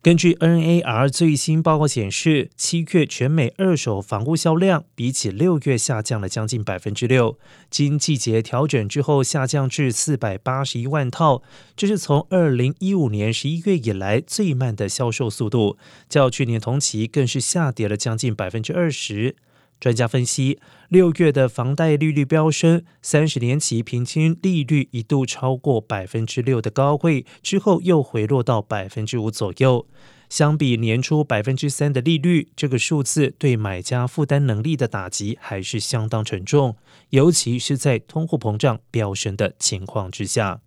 根据 NAR 最新报告显示，七月全美二手房屋销量比起六月下降了将近百分之六，经季节调整之后下降至四百八十一万套，这是从二零一五年十一月以来最慢的销售速度，较去年同期更是下跌了将近百分之二十。专家分析，六月的房贷利率飙升，三十年期平均利率一度超过百分之六的高位，之后又回落到百分之五左右。相比年初百分之三的利率，这个数字对买家负担能力的打击还是相当沉重，尤其是在通货膨胀飙升的情况之下。